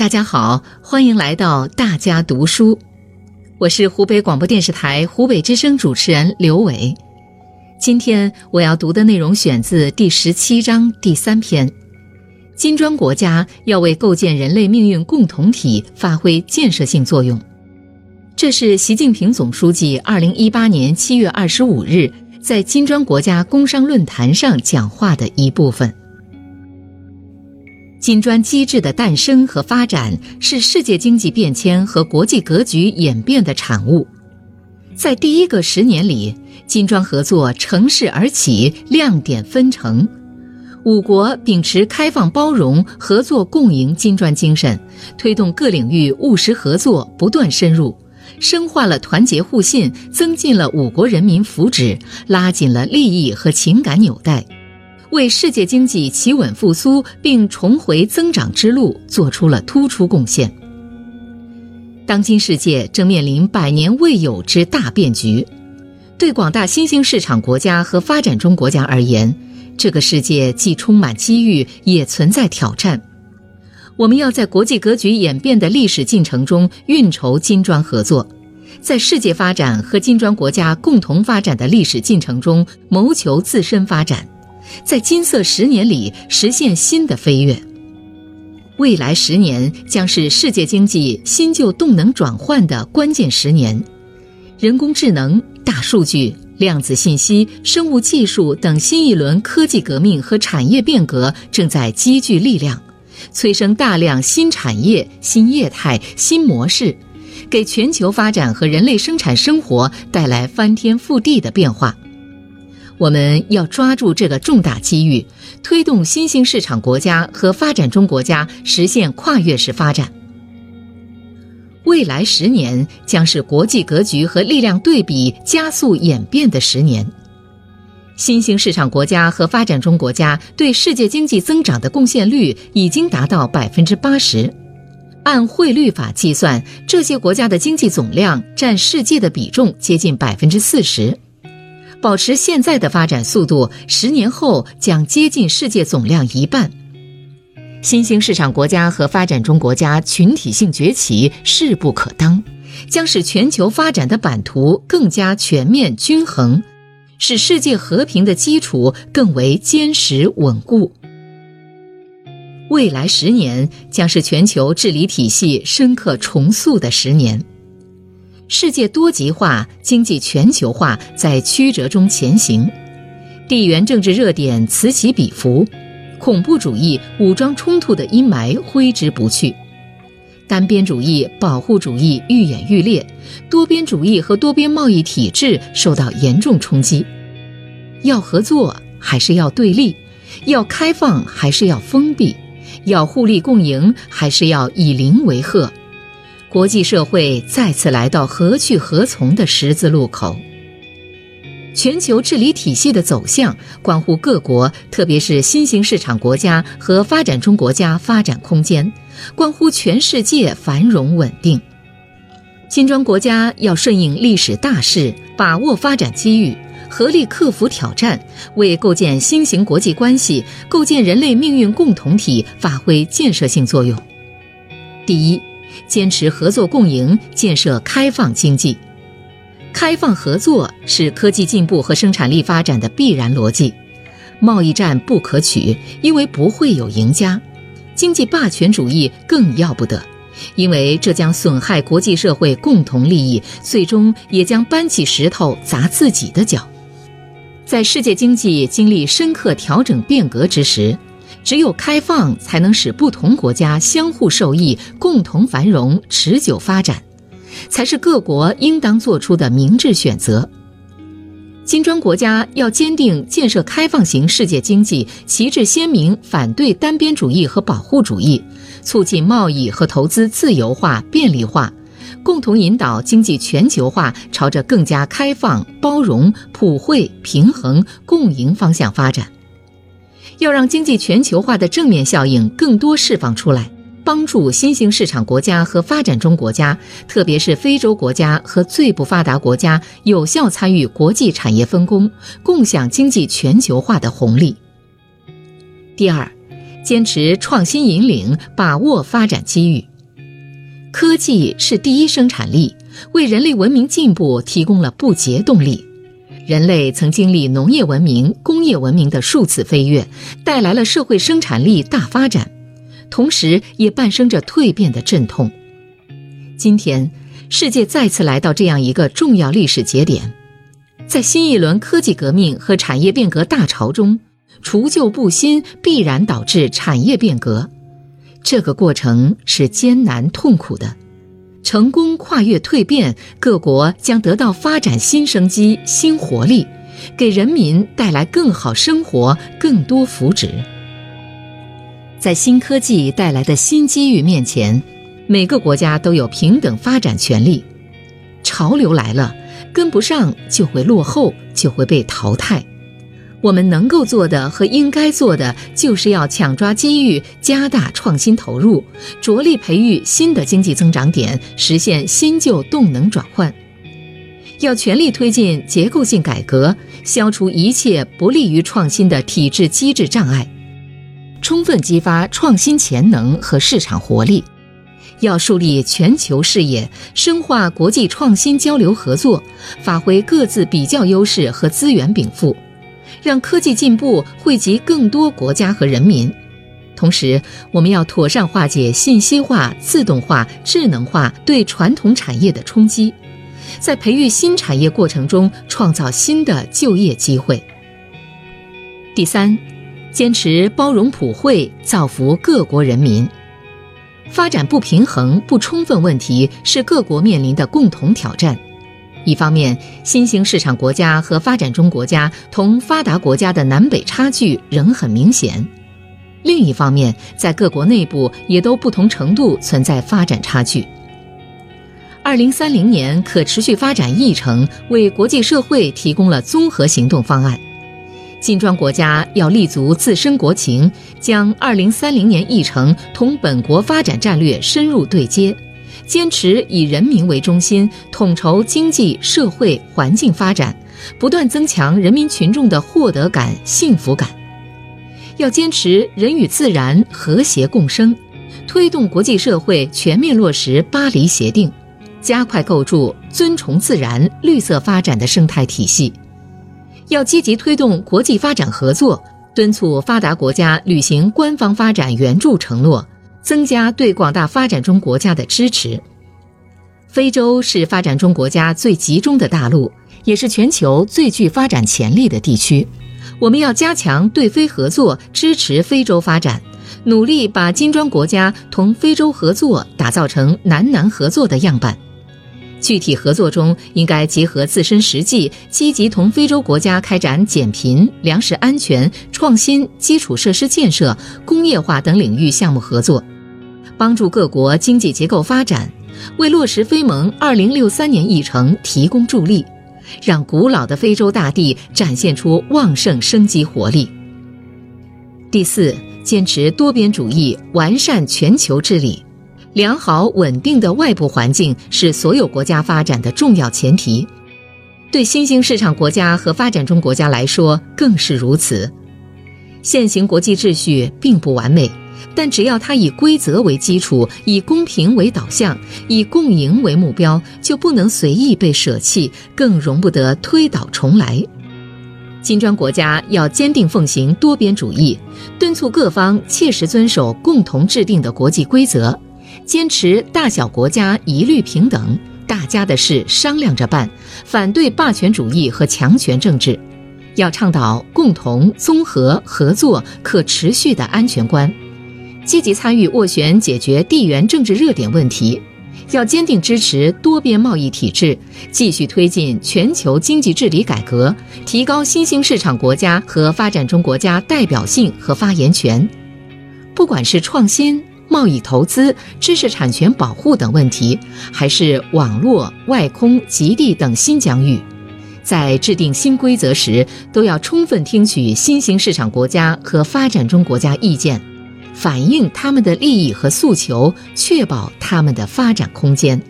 大家好，欢迎来到大家读书，我是湖北广播电视台湖北之声主持人刘伟。今天我要读的内容选自第十七章第三篇：金砖国家要为构建人类命运共同体发挥建设性作用。这是习近平总书记二零一八年七月二十五日在金砖国家工商论坛上讲话的一部分。金砖机制的诞生和发展是世界经济变迁和国际格局演变的产物。在第一个十年里，金砖合作乘势而起，亮点纷呈。五国秉持开放包容、合作共赢金砖精神，推动各领域务实合作不断深入，深化了团结互信，增进了五国人民福祉，拉紧了利益和情感纽带。为世界经济企稳复苏并重回增长之路做出了突出贡献。当今世界正面临百年未有之大变局，对广大新兴市场国家和发展中国家而言，这个世界既充满机遇，也存在挑战。我们要在国际格局演变的历史进程中运筹金砖合作，在世界发展和金砖国家共同发展的历史进程中谋求自身发展。在金色十年里实现新的飞跃。未来十年将是世界经济新旧动能转换的关键十年，人工智能、大数据、量子信息、生物技术等新一轮科技革命和产业变革正在积聚力量，催生大量新产业、新业态、新模式，给全球发展和人类生产生活带来翻天覆地的变化。我们要抓住这个重大机遇，推动新兴市场国家和发展中国家实现跨越式发展。未来十年将是国际格局和力量对比加速演变的十年。新兴市场国家和发展中国家对世界经济增长的贡献率已经达到百分之八十，按汇率法计算，这些国家的经济总量占世界的比重接近百分之四十。保持现在的发展速度，十年后将接近世界总量一半。新兴市场国家和发展中国家群体性崛起势不可当，将使全球发展的版图更加全面均衡，使世界和平的基础更为坚实稳固。未来十年将是全球治理体系深刻重塑的十年。世界多极化、经济全球化在曲折中前行，地缘政治热点此起彼伏，恐怖主义、武装冲突的阴霾挥之不去，单边主义、保护主义愈演愈烈，多边主义和多边贸易体制受到严重冲击。要合作还是要对立？要开放还是要封闭？要互利共赢还是要以邻为壑？国际社会再次来到何去何从的十字路口。全球治理体系的走向关乎各国，特别是新兴市场国家和发展中国家发展空间，关乎全世界繁荣稳定。金砖国家要顺应历史大势，把握发展机遇，合力克服挑战，为构建新型国际关系、构建人类命运共同体发挥建设性作用。第一。坚持合作共赢，建设开放经济。开放合作是科技进步和生产力发展的必然逻辑。贸易战不可取，因为不会有赢家；经济霸权主义更要不得，因为这将损害国际社会共同利益，最终也将搬起石头砸自己的脚。在世界经济经历深刻调整变革之时。只有开放，才能使不同国家相互受益、共同繁荣、持久发展，才是各国应当做出的明智选择。金砖国家要坚定建设开放型世界经济，旗帜鲜明反对单边主义和保护主义，促进贸易和投资自由化、便利化，共同引导经济全球化朝着更加开放、包容、普惠、平衡、共赢方向发展。要让经济全球化的正面效应更多释放出来，帮助新兴市场国家和发展中国家，特别是非洲国家和最不发达国家，有效参与国际产业分工，共享经济全球化的红利。第二，坚持创新引领，把握发展机遇。科技是第一生产力，为人类文明进步提供了不竭动力。人类曾经历农业文明、工业文明的数次飞跃，带来了社会生产力大发展，同时也伴生着蜕变的阵痛。今天，世界再次来到这样一个重要历史节点，在新一轮科技革命和产业变革大潮中，除旧布新必然导致产业变革。这个过程是艰难痛苦的，成功跨越蜕变，各国将得到发展新生机、新活力，给人民带来更好生活、更多福祉。在新科技带来的新机遇面前，每个国家都有平等发展权利。潮流来了，跟不上就会落后，就会被淘汰。我们能够做的和应该做的，就是要抢抓机遇，加大创新投入，着力培育新的经济增长点，实现新旧动能转换。要全力推进结构性改革，消除一切不利于创新的体制机制障碍，充分激发创新潜能和市场活力。要树立全球视野，深化国际创新交流合作，发挥各自比较优势和资源禀赋。让科技进步惠及更多国家和人民，同时，我们要妥善化解信息化、自动化、智能化对传统产业的冲击，在培育新产业过程中创造新的就业机会。第三，坚持包容普惠，造福各国人民。发展不平衡、不充分问题是各国面临的共同挑战。一方面，新兴市场国家和发展中国家同发达国家的南北差距仍很明显；另一方面，在各国内部也都不同程度存在发展差距。二零三零年可持续发展议程为国际社会提供了综合行动方案，金砖国家要立足自身国情，将二零三零年议程同本国发展战略深入对接。坚持以人民为中心，统筹经济社会环境发展，不断增强人民群众的获得感、幸福感。要坚持人与自然和谐共生，推动国际社会全面落实巴黎协定，加快构筑尊崇自然、绿色发展的生态体系。要积极推动国际发展合作，敦促发达国家履行官方发展援助承诺。增加对广大发展中国家的支持。非洲是发展中国家最集中的大陆，也是全球最具发展潜力的地区。我们要加强对非合作，支持非洲发展，努力把金砖国家同非洲合作打造成南南合作的样板。具体合作中，应该结合自身实际，积极同非洲国家开展减贫、粮食安全、创新、基础设施建设、工业化等领域项目合作。帮助各国经济结构发展，为落实非盟二零六三年议程提供助力，让古老的非洲大地展现出旺盛生机活力。第四，坚持多边主义，完善全球治理，良好稳定的外部环境是所有国家发展的重要前提，对新兴市场国家和发展中国家来说更是如此。现行国际秩序并不完美。但只要它以规则为基础，以公平为导向，以共赢为目标，就不能随意被舍弃，更容不得推倒重来。金砖国家要坚定奉行多边主义，敦促各方切实遵守共同制定的国际规则，坚持大小国家一律平等，大家的事商量着办，反对霸权主义和强权政治，要倡导共同、综合、合作、可持续的安全观。积极参与斡旋解决地缘政治热点问题，要坚定支持多边贸易体制，继续推进全球经济治理改革，提高新兴市场国家和发展中国家代表性和发言权。不管是创新、贸易、投资、知识产权保护等问题，还是网络、外空、极地等新疆域，在制定新规则时，都要充分听取新兴市场国家和发展中国家意见。反映他们的利益和诉求，确保他们的发展空间。